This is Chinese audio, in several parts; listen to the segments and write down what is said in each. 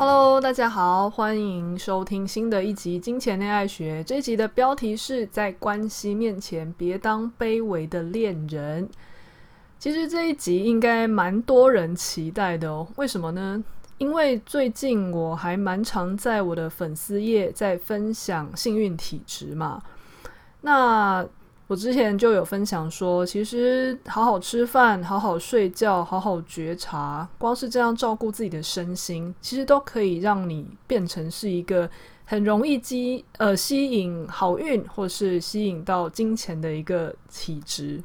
Hello，大家好，欢迎收听新的一集《金钱恋爱学》。这一集的标题是在关系面前别当卑微的恋人。其实这一集应该蛮多人期待的哦。为什么呢？因为最近我还蛮常在我的粉丝页在分享幸运体质嘛。那我之前就有分享说，其实好好吃饭、好好睡觉、好好觉察，光是这样照顾自己的身心，其实都可以让你变成是一个很容易吸呃吸引好运或是吸引到金钱的一个体质。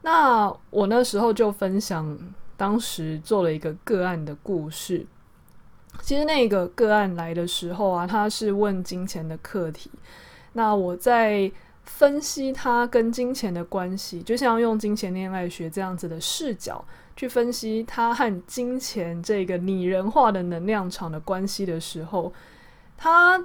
那我那时候就分享。当时做了一个个案的故事。其实那个个案来的时候啊，他是问金钱的课题。那我在分析他跟金钱的关系，就像用金钱恋爱学这样子的视角去分析他和金钱这个拟人化的能量场的关系的时候，他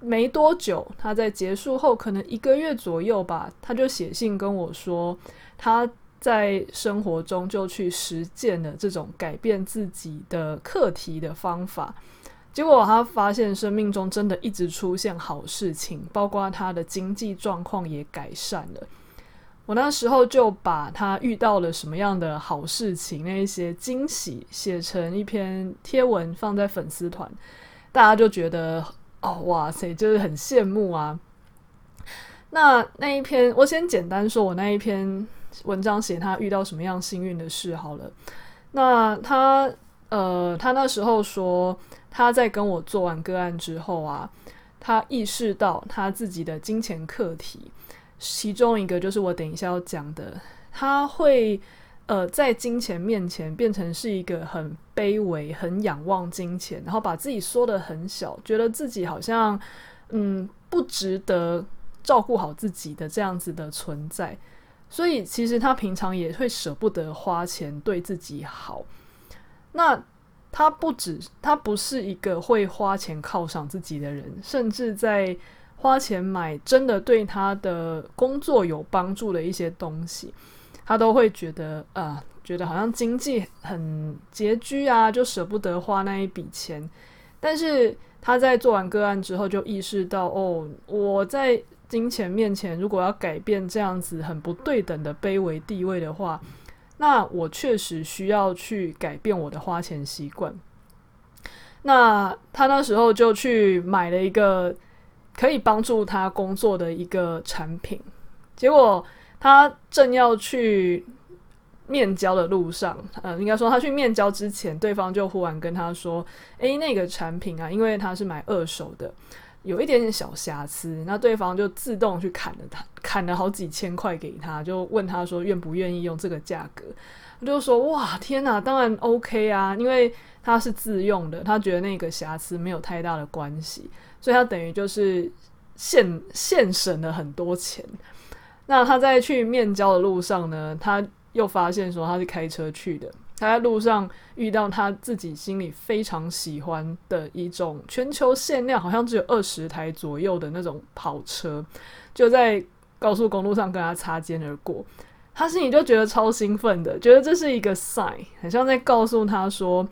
没多久，他在结束后可能一个月左右吧，他就写信跟我说他。在生活中就去实践了这种改变自己的课题的方法，结果他发现生命中真的一直出现好事情，包括他的经济状况也改善了。我那时候就把他遇到了什么样的好事情，那一些惊喜写成一篇贴文放在粉丝团，大家就觉得哦，哇塞，就是很羡慕啊。那那一篇，我先简单说，我那一篇。文章写他遇到什么样幸运的事好了。那他呃，他那时候说他在跟我做完个案之后啊，他意识到他自己的金钱课题，其中一个就是我等一下要讲的，他会呃在金钱面前变成是一个很卑微、很仰望金钱，然后把自己缩得很小，觉得自己好像嗯不值得照顾好自己的这样子的存在。所以其实他平常也会舍不得花钱对自己好。那他不止，他不是一个会花钱犒赏自己的人，甚至在花钱买真的对他的工作有帮助的一些东西，他都会觉得啊、呃，觉得好像经济很拮据啊，就舍不得花那一笔钱。但是他在做完个案之后，就意识到哦，我在。金钱面前，如果要改变这样子很不对等的卑微地位的话，那我确实需要去改变我的花钱习惯。那他那时候就去买了一个可以帮助他工作的一个产品，结果他正要去面交的路上，呃，应该说他去面交之前，对方就忽然跟他说：“诶，那个产品啊，因为他是买二手的。”有一点点小瑕疵，那对方就自动去砍了他，砍了好几千块给他，就问他说愿不愿意用这个价格？他就说哇天哪，当然 OK 啊，因为他是自用的，他觉得那个瑕疵没有太大的关系，所以他等于就是现现省了很多钱。那他在去面交的路上呢，他又发现说他是开车去的。他在路上遇到他自己心里非常喜欢的一种全球限量，好像只有二十台左右的那种跑车，就在高速公路上跟他擦肩而过。他心里就觉得超兴奋的，觉得这是一个 sign，很像在告诉他说，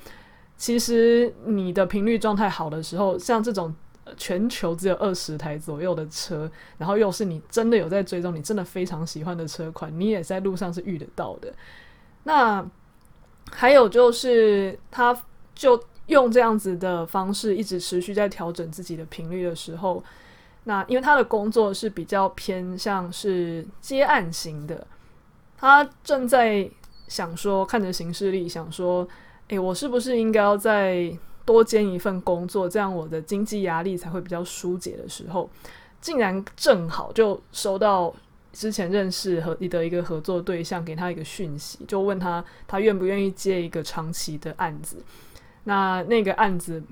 其实你的频率状态好的时候，像这种全球只有二十台左右的车，然后又是你真的有在追踪，你真的非常喜欢的车款，你也在路上是遇得到的。那。还有就是，他就用这样子的方式，一直持续在调整自己的频率的时候，那因为他的工作是比较偏向是接案型的，他正在想说，看着行事历，想说，诶，我是不是应该要再多兼一份工作，这样我的经济压力才会比较疏解的时候，竟然正好就收到之前认识和你的一个合作对象给他一个讯息，就问他他愿不愿意接一个长期的案子。那那个案子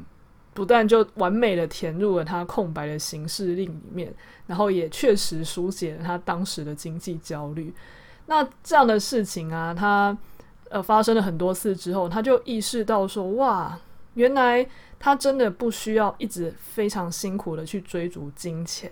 不但就完美的填入了他空白的行事令里面，然后也确实疏解了他当时的经济焦虑。那这样的事情啊，他呃发生了很多次之后，他就意识到说，哇，原来他真的不需要一直非常辛苦的去追逐金钱，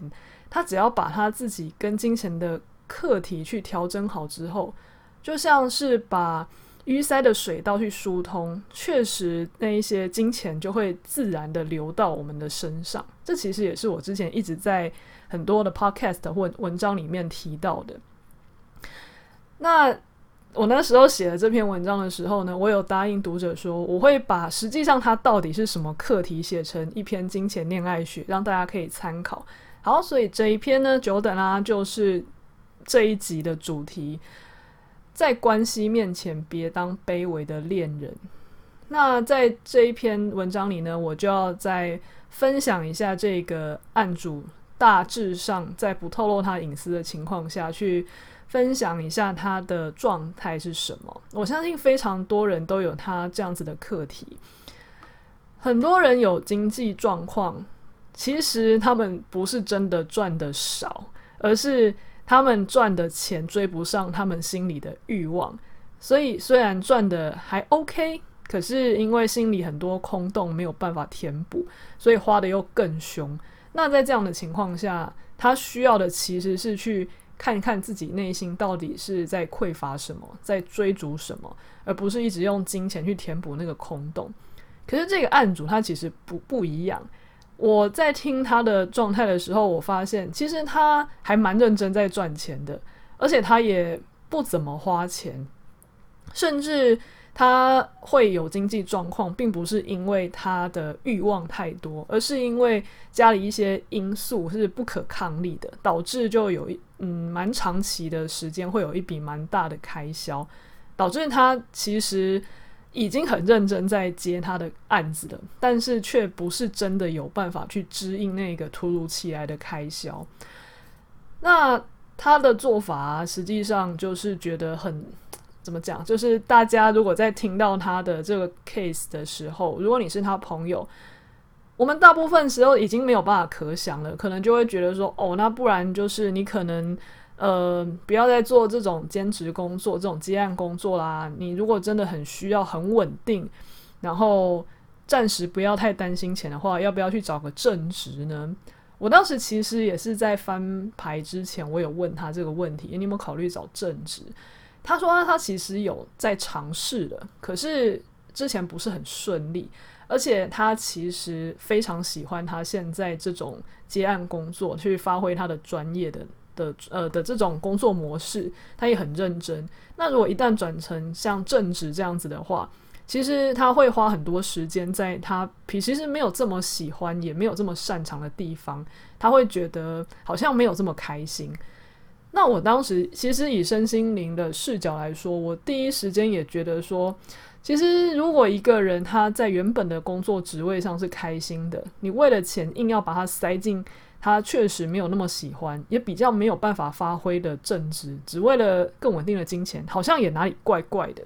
他只要把他自己跟金钱的课题去调整好之后，就像是把淤塞的水道去疏通，确实那一些金钱就会自然的流到我们的身上。这其实也是我之前一直在很多的 podcast 或文章里面提到的。那我那时候写了这篇文章的时候呢，我有答应读者说，我会把实际上它到底是什么课题写成一篇金钱恋爱学，让大家可以参考。好，所以这一篇呢，久等啦，就是这一集的主题，在关系面前别当卑微的恋人。那在这一篇文章里呢，我就要再分享一下这个案主大致上在不透露他隐私的情况下去。分享一下他的状态是什么？我相信非常多人都有他这样子的课题。很多人有经济状况，其实他们不是真的赚的少，而是他们赚的钱追不上他们心里的欲望。所以虽然赚的还 OK，可是因为心里很多空洞没有办法填补，所以花的又更凶。那在这样的情况下，他需要的其实是去。看一看自己内心到底是在匮乏什么，在追逐什么，而不是一直用金钱去填补那个空洞。可是这个案主他其实不不一样。我在听他的状态的时候，我发现其实他还蛮认真在赚钱的，而且他也不怎么花钱，甚至。他会有经济状况，并不是因为他的欲望太多，而是因为家里一些因素是不可抗力的，导致就有一嗯蛮长期的时间会有一笔蛮大的开销，导致他其实已经很认真在接他的案子了，但是却不是真的有办法去支应那个突如其来的开销。那他的做法，实际上就是觉得很。怎么讲？就是大家如果在听到他的这个 case 的时候，如果你是他朋友，我们大部分时候已经没有办法可想了，可能就会觉得说，哦，那不然就是你可能呃不要再做这种兼职工作、这种接案工作啦。你如果真的很需要很稳定，然后暂时不要太担心钱的话，要不要去找个正职呢？我当时其实也是在翻牌之前，我有问他这个问题，你有没有考虑找正职？他说他其实有在尝试的，可是之前不是很顺利，而且他其实非常喜欢他现在这种接案工作，去发挥他的专业的的呃的这种工作模式，他也很认真。那如果一旦转成像正职这样子的话，其实他会花很多时间在他其实没有这么喜欢，也没有这么擅长的地方，他会觉得好像没有这么开心。那我当时其实以身心灵的视角来说，我第一时间也觉得说，其实如果一个人他在原本的工作职位上是开心的，你为了钱硬要把他塞进他确实没有那么喜欢，也比较没有办法发挥的正职，只为了更稳定的金钱，好像也哪里怪怪的。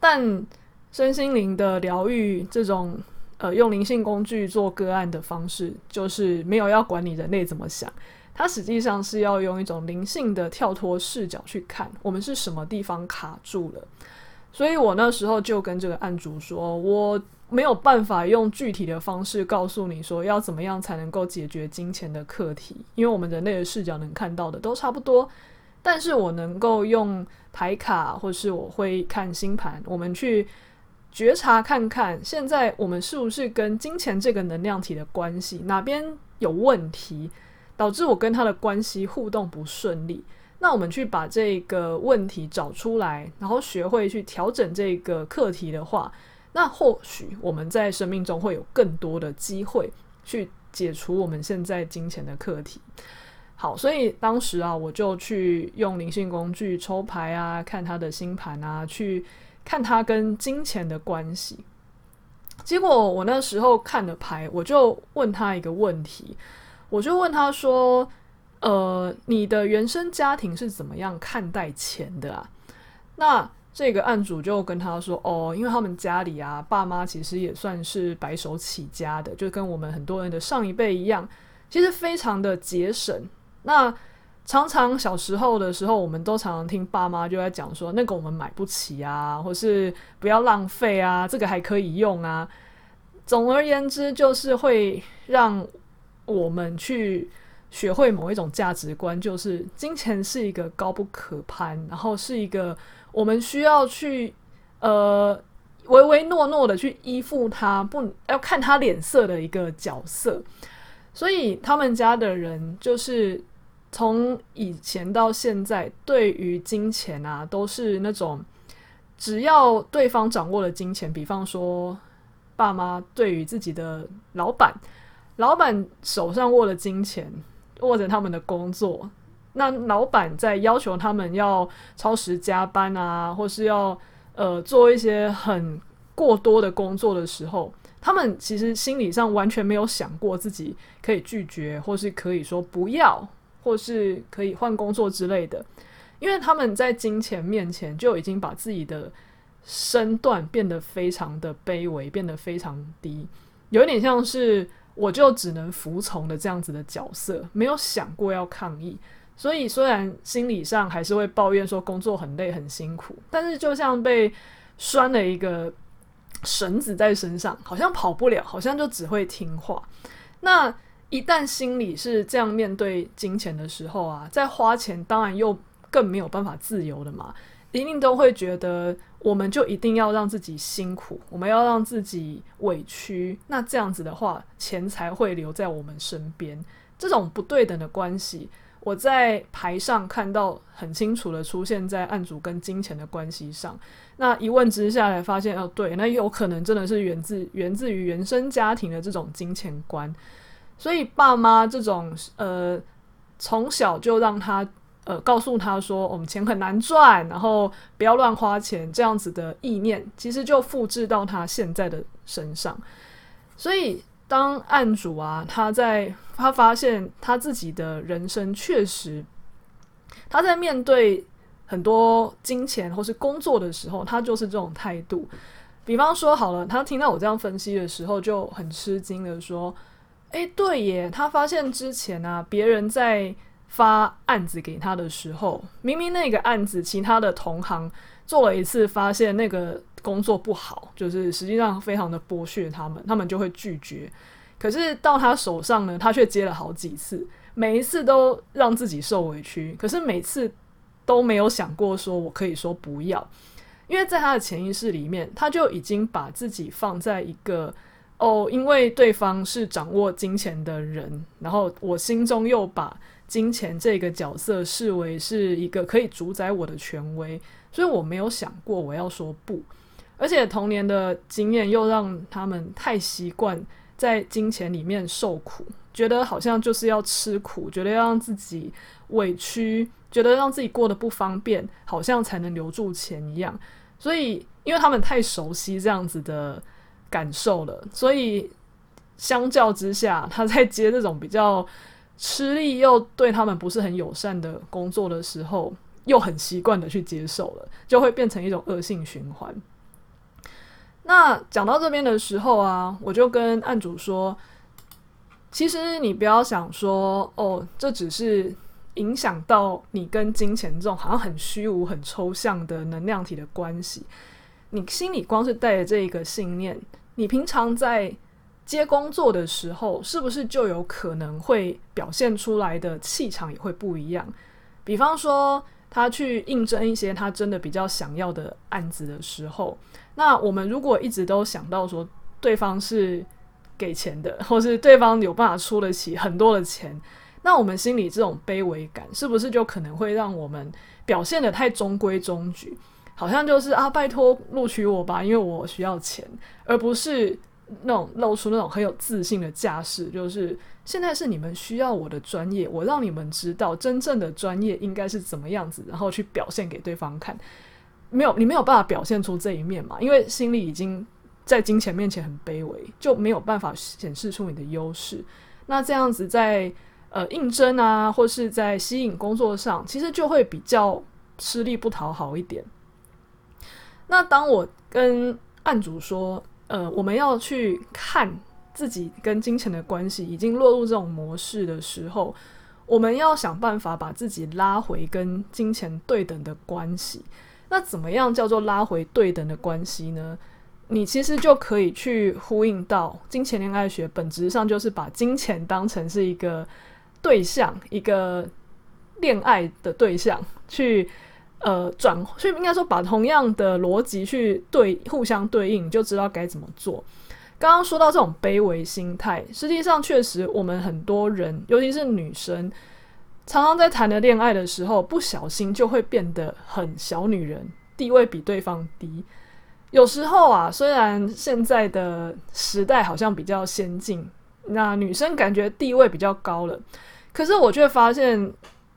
但身心灵的疗愈这种呃用灵性工具做个案的方式，就是没有要管你人类怎么想。它实际上是要用一种灵性的跳脱视角去看我们是什么地方卡住了，所以我那时候就跟这个案主说，我没有办法用具体的方式告诉你说要怎么样才能够解决金钱的课题，因为我们人类的视角能看到的都差不多，但是我能够用牌卡或是我会看星盘，我们去觉察看看现在我们是不是跟金钱这个能量体的关系哪边有问题。导致我跟他的关系互动不顺利，那我们去把这个问题找出来，然后学会去调整这个课题的话，那或许我们在生命中会有更多的机会去解除我们现在金钱的课题。好，所以当时啊，我就去用灵性工具抽牌啊，看他的星盘啊，去看他跟金钱的关系。结果我那时候看了牌，我就问他一个问题。我就问他说：“呃，你的原生家庭是怎么样看待钱的啊？那这个案主就跟他说：“哦，因为他们家里啊，爸妈其实也算是白手起家的，就跟我们很多人的上一辈一样，其实非常的节省。那常常小时候的时候，我们都常常听爸妈就在讲说，那个我们买不起啊，或是不要浪费啊，这个还可以用啊。总而言之，就是会让我们去。”学会某一种价值观，就是金钱是一个高不可攀，然后是一个我们需要去呃唯唯诺诺的去依附他，不要看他脸色的一个角色。所以他们家的人就是从以前到现在，对于金钱啊，都是那种只要对方掌握了金钱，比方说爸妈对于自己的老板，老板手上握了金钱。或者他们的工作，那老板在要求他们要超时加班啊，或是要呃做一些很过多的工作的时候，他们其实心理上完全没有想过自己可以拒绝，或是可以说不要，或是可以换工作之类的，因为他们在金钱面前就已经把自己的身段变得非常的卑微，变得非常低，有点像是。我就只能服从的这样子的角色，没有想过要抗议，所以虽然心理上还是会抱怨说工作很累很辛苦，但是就像被拴了一个绳子在身上，好像跑不了，好像就只会听话。那一旦心里是这样面对金钱的时候啊，在花钱当然又更没有办法自由的嘛。一定都会觉得，我们就一定要让自己辛苦，我们要让自己委屈，那这样子的话，钱才会留在我们身边。这种不对等的关系，我在牌上看到很清楚的出现在案主跟金钱的关系上。那一问之下来发现，哦，对，那有可能真的是源自 源自于原生家庭的这种金钱观。所以爸妈这种呃，从小就让他。呃，告诉他说，我们钱很难赚，然后不要乱花钱，这样子的意念，其实就复制到他现在的身上。所以，当案主啊，他在他发现他自己的人生确实，他在面对很多金钱或是工作的时候，他就是这种态度。比方说，好了，他听到我这样分析的时候，就很吃惊的说：“诶，对耶，他发现之前啊，别人在。”发案子给他的时候，明明那个案子其他的同行做了一次，发现那个工作不好，就是实际上非常的剥削他们，他们就会拒绝。可是到他手上呢，他却接了好几次，每一次都让自己受委屈，可是每次都没有想过说我可以说不要，因为在他的潜意识里面，他就已经把自己放在一个哦，因为对方是掌握金钱的人，然后我心中又把。金钱这个角色视为是一个可以主宰我的权威，所以我没有想过我要说不，而且童年的经验又让他们太习惯在金钱里面受苦，觉得好像就是要吃苦，觉得要让自己委屈，觉得让自己过得不方便，好像才能留住钱一样。所以，因为他们太熟悉这样子的感受了，所以相较之下，他在接这种比较。吃力又对他们不是很友善的工作的时候，又很习惯的去接受了，就会变成一种恶性循环。那讲到这边的时候啊，我就跟案主说，其实你不要想说，哦，这只是影响到你跟金钱这种好像很虚无、很抽象的能量体的关系。你心里光是带着这一个信念，你平常在。接工作的时候，是不是就有可能会表现出来的气场也会不一样？比方说，他去应征一些他真的比较想要的案子的时候，那我们如果一直都想到说对方是给钱的，或是对方有办法出得起很多的钱，那我们心里这种卑微感，是不是就可能会让我们表现得太中规中矩？好像就是啊，拜托录取我吧，因为我需要钱，而不是。那种露出那种很有自信的架势，就是现在是你们需要我的专业，我让你们知道真正的专业应该是怎么样子，然后去表现给对方看。没有，你没有办法表现出这一面嘛，因为心里已经在金钱面前很卑微，就没有办法显示出你的优势。那这样子在呃应征啊，或是在吸引工作上，其实就会比较吃力不讨好一点。那当我跟案主说，呃，我们要去看自己跟金钱的关系已经落入这种模式的时候，我们要想办法把自己拉回跟金钱对等的关系。那怎么样叫做拉回对等的关系呢？你其实就可以去呼应到金钱恋爱学，本质上就是把金钱当成是一个对象，一个恋爱的对象，去呃转，所以应该说把同样的逻辑去对互相对应，就知道该怎么做。刚刚说到这种卑微心态，实际上确实我们很多人，尤其是女生。常常在谈的恋爱的时候，不小心就会变得很小女人，地位比对方低。有时候啊，虽然现在的时代好像比较先进，那女生感觉地位比较高了，可是我却发现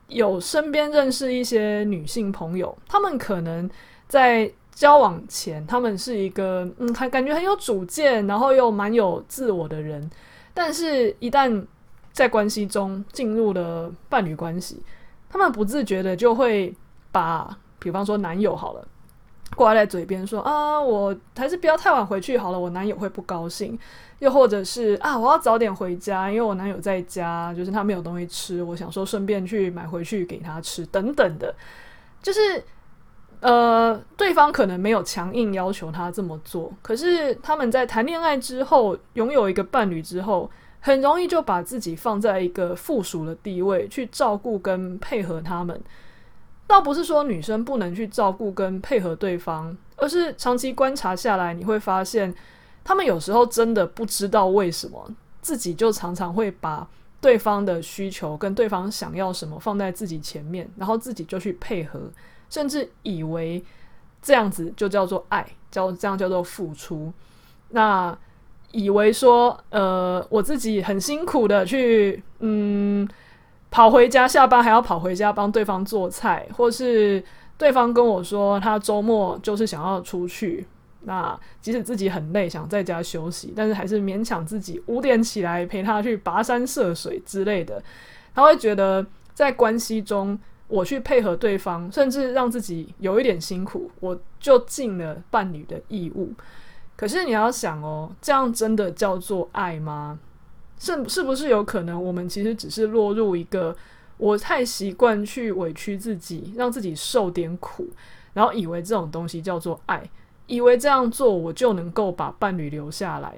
有身边认识一些女性朋友，她们可能在交往前，她们是一个嗯，还感觉很有主见，然后又蛮有自我的人，但是一旦在关系中进入了伴侣关系，她们不自觉的就会把，比方说男友好了，挂在嘴边说啊，我还是不要太晚回去好了，我男友会不高兴。又或者是啊，我要早点回家，因为我男友在家，就是他没有东西吃，我想说顺便去买回去给他吃，等等的。就是呃，对方可能没有强硬要求他这么做，可是他们在谈恋爱之后，拥有一个伴侣之后。很容易就把自己放在一个附属的地位，去照顾跟配合他们。倒不是说女生不能去照顾跟配合对方，而是长期观察下来，你会发现，他们有时候真的不知道为什么，自己就常常会把对方的需求跟对方想要什么放在自己前面，然后自己就去配合，甚至以为这样子就叫做爱，叫这样叫做付出。那。以为说，呃，我自己很辛苦的去，嗯，跑回家，下班还要跑回家帮对方做菜，或是对方跟我说他周末就是想要出去，那即使自己很累，想在家休息，但是还是勉强自己五点起来陪他去跋山涉水之类的，他会觉得在关系中，我去配合对方，甚至让自己有一点辛苦，我就尽了伴侣的义务。可是你要想哦，这样真的叫做爱吗？是是不是有可能我们其实只是落入一个我太习惯去委屈自己，让自己受点苦，然后以为这种东西叫做爱，以为这样做我就能够把伴侣留下来。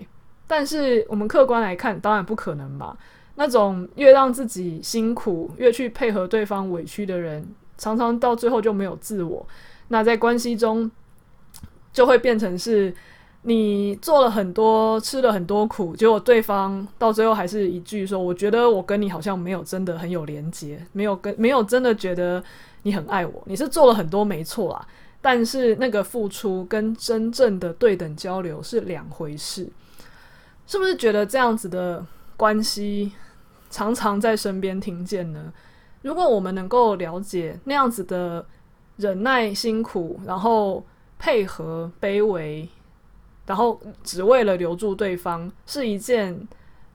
但是我们客观来看，当然不可能吧？那种越让自己辛苦，越去配合对方委屈的人，常常到最后就没有自我。那在关系中就会变成是。你做了很多，吃了很多苦，结果对方到最后还是一句说：“我觉得我跟你好像没有真的很有连接，没有跟没有真的觉得你很爱我。”你是做了很多没错啦，但是那个付出跟真正的对等交流是两回事，是不是觉得这样子的关系常常在身边听见呢？如果我们能够了解那样子的忍耐、辛苦，然后配合、卑微。然后只为了留住对方是一件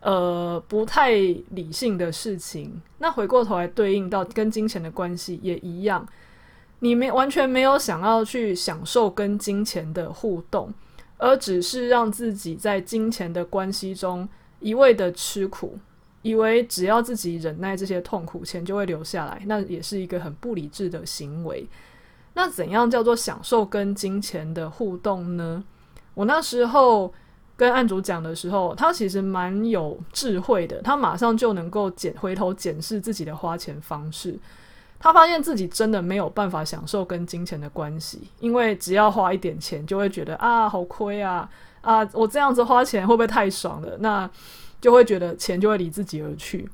呃不太理性的事情。那回过头来对应到跟金钱的关系也一样，你没完全没有想要去享受跟金钱的互动，而只是让自己在金钱的关系中一味的吃苦，以为只要自己忍耐这些痛苦，钱就会留下来，那也是一个很不理智的行为。那怎样叫做享受跟金钱的互动呢？我那时候跟案主讲的时候，他其实蛮有智慧的，他马上就能够检回头检视自己的花钱方式。他发现自己真的没有办法享受跟金钱的关系，因为只要花一点钱，就会觉得啊好亏啊啊！我这样子花钱会不会太爽了？那就会觉得钱就会离自己而去。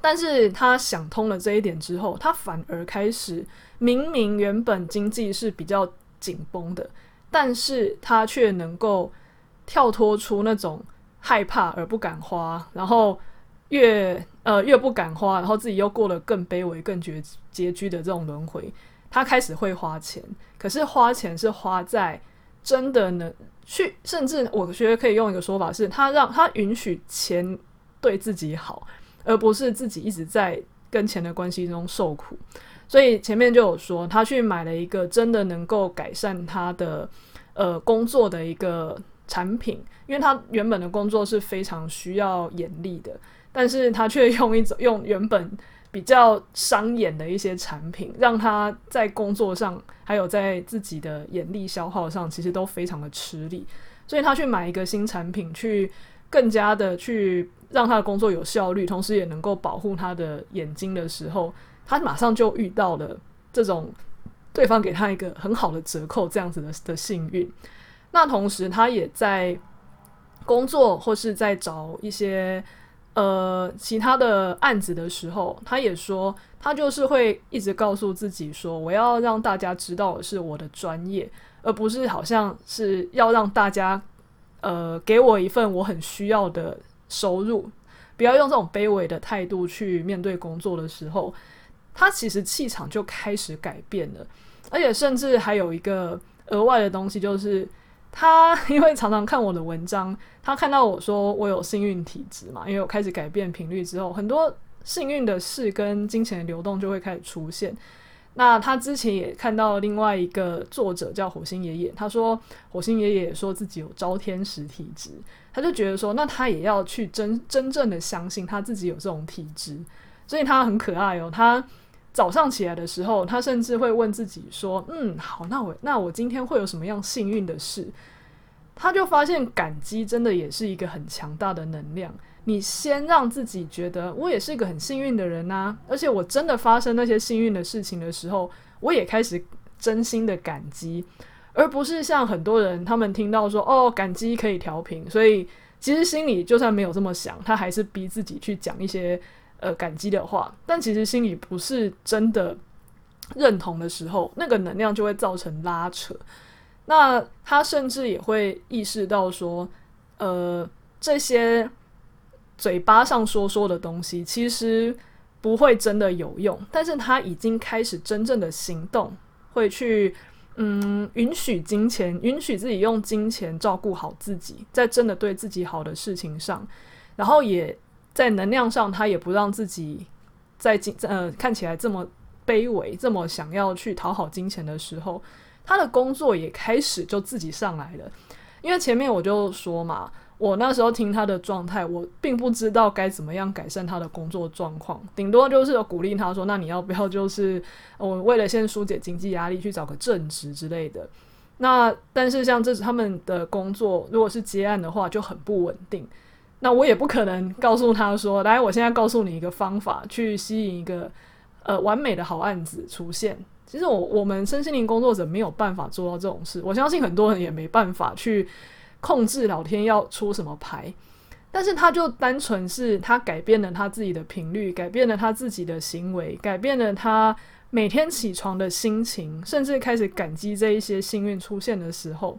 但是他想通了这一点之后，他反而开始明明原本经济是比较紧绷的。但是他却能够跳脱出那种害怕而不敢花，然后越呃越不敢花，然后自己又过得更卑微、更拮拮据的这种轮回。他开始会花钱，可是花钱是花在真的能去，甚至我觉得可以用一个说法是，他让他允许钱对自己好，而不是自己一直在跟钱的关系中受苦。所以前面就有说，他去买了一个真的能够改善他的呃工作的一个产品，因为他原本的工作是非常需要眼力的，但是他却用一种用原本比较伤眼的一些产品，让他在工作上还有在自己的眼力消耗上，其实都非常的吃力。所以他去买一个新产品，去更加的去让他的工作有效率，同时也能够保护他的眼睛的时候，他马上就遇到了这种对方给他一个很好的折扣这样子的的幸运。那同时他也在工作或是在找一些呃其他的案子的时候，他也说他就是会一直告诉自己说，我要让大家知道的是我的专业。而不是好像是要让大家，呃，给我一份我很需要的收入，不要用这种卑微的态度去面对工作的时候，他其实气场就开始改变了，而且甚至还有一个额外的东西，就是他因为常常看我的文章，他看到我说我有幸运体质嘛，因为我开始改变频率之后，很多幸运的事跟金钱的流动就会开始出现。那他之前也看到另外一个作者叫火星爷爷，他说火星爷爷说自己有招天使体质，他就觉得说，那他也要去真真正的相信他自己有这种体质，所以他很可爱哦。他早上起来的时候，他甚至会问自己说，嗯，好，那我那我今天会有什么样幸运的事？他就发现感激真的也是一个很强大的能量。你先让自己觉得我也是一个很幸运的人呐、而且我真的发生那些幸运的事情的时候，我也开始真心的感激，而不是像很多人他们听到说哦，感激可以调频，所以其实心里就算没有这么想，他还是逼自己去讲一些呃感激的话，但其实心里不是真的认同的时候，那个能量就会造成拉扯。那他甚至也会意识到说，呃，这些。嘴巴上说说的东西，其实不会真的有用。但是他已经开始真正的行动，会去嗯允许金钱，允许自己用金钱照顾好自己，在真的对自己好的事情上，然后也在能量上，他也不让自己在金呃看起来这么卑微，这么想要去讨好金钱的时候，他的工作也开始就自己上来了。因为前面我就说嘛。我那时候听他的状态，我并不知道该怎么样改善他的工作状况，顶多就是鼓励他说：“那你要不要就是我为了先疏解经济压力，去找个正职之类的。”那但是像这他们的工作，如果是接案的话，就很不稳定。那我也不可能告诉他说：“来，我现在告诉你一个方法，去吸引一个呃完美的好案子出现。”其实我我们身心灵工作者没有办法做到这种事，我相信很多人也没办法去。控制老天要出什么牌，但是他就单纯是他改变了他自己的频率，改变了他自己的行为，改变了他每天起床的心情，甚至开始感激这一些幸运出现的时候，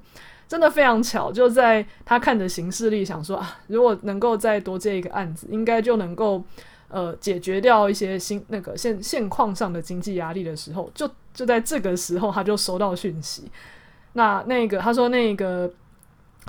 真的非常巧，就在他看着行事历，想说啊，如果能够再多接一个案子，应该就能够呃解决掉一些新那个现现况上的经济压力的时候，就就在这个时候，他就收到讯息，那那个他说那个。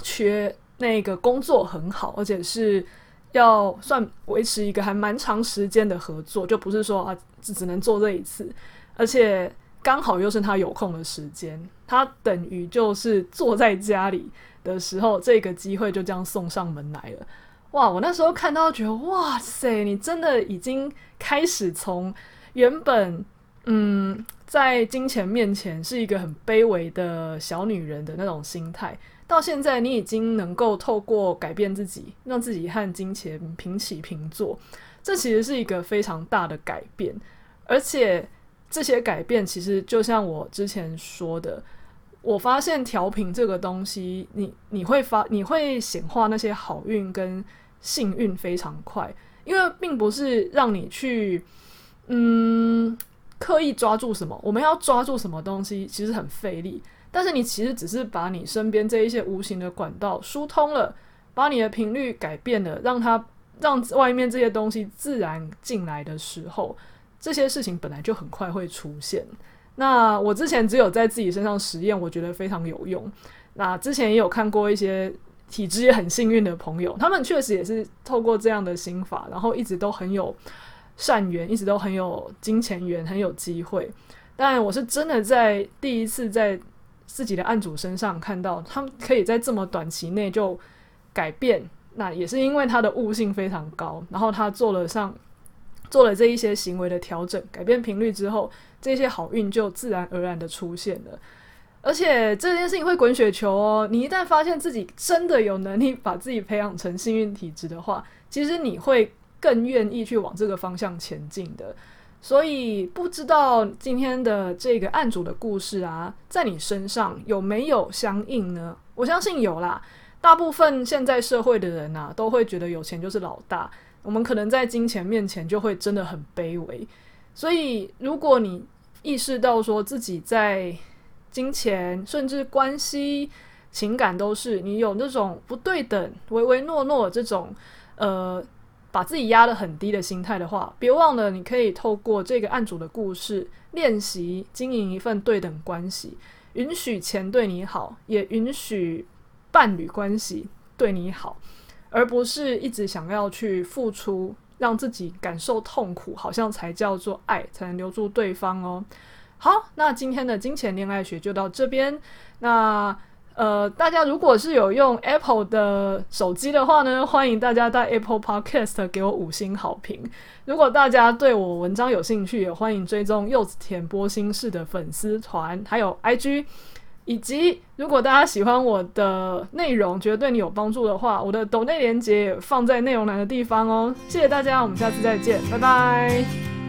缺那个工作很好，而且是要算维持一个还蛮长时间的合作，就不是说啊只只能做这一次，而且刚好又是他有空的时间，他等于就是坐在家里的时候，这个机会就这样送上门来了。哇！我那时候看到觉得哇塞，你真的已经开始从原本嗯在金钱面前是一个很卑微的小女人的那种心态。到现在，你已经能够透过改变自己，让自己和金钱平起平坐，这其实是一个非常大的改变。而且这些改变，其实就像我之前说的，我发现调频这个东西，你你会发，你会显化那些好运跟幸运非常快，因为并不是让你去嗯刻意抓住什么，我们要抓住什么东西，其实很费力。但是你其实只是把你身边这一些无形的管道疏通了，把你的频率改变了，让它让外面这些东西自然进来的时候，这些事情本来就很快会出现。那我之前只有在自己身上实验，我觉得非常有用。那之前也有看过一些体质也很幸运的朋友，他们确实也是透过这样的心法，然后一直都很有善缘，一直都很有金钱缘，很有机会。但我是真的在第一次在自己的案主身上看到，他们可以在这么短期内就改变，那也是因为他的悟性非常高，然后他做了上做了这一些行为的调整，改变频率之后，这些好运就自然而然的出现了。而且这件事情会滚雪球哦，你一旦发现自己真的有能力把自己培养成幸运体质的话，其实你会更愿意去往这个方向前进的。所以不知道今天的这个案主的故事啊，在你身上有没有相应呢？我相信有啦。大部分现在社会的人啊，都会觉得有钱就是老大。我们可能在金钱面前就会真的很卑微。所以，如果你意识到说自己在金钱，甚至关系、情感都是你有那种不对等、唯唯诺诺这种，呃。把自己压得很低的心态的话，别忘了你可以透过这个案主的故事练习经营一份对等关系，允许钱对你好，也允许伴侣关系对你好，而不是一直想要去付出，让自己感受痛苦，好像才叫做爱，才能留住对方哦。好，那今天的金钱恋爱学就到这边，那。呃，大家如果是有用 Apple 的手机的话呢，欢迎大家在 Apple Podcast 给我五星好评。如果大家对我文章有兴趣，也欢迎追踪柚子甜剥心事的粉丝团，还有 IG。以及如果大家喜欢我的内容，觉得对你有帮助的话，我的抖内连接也放在内容栏的地方哦。谢谢大家，我们下次再见，拜拜。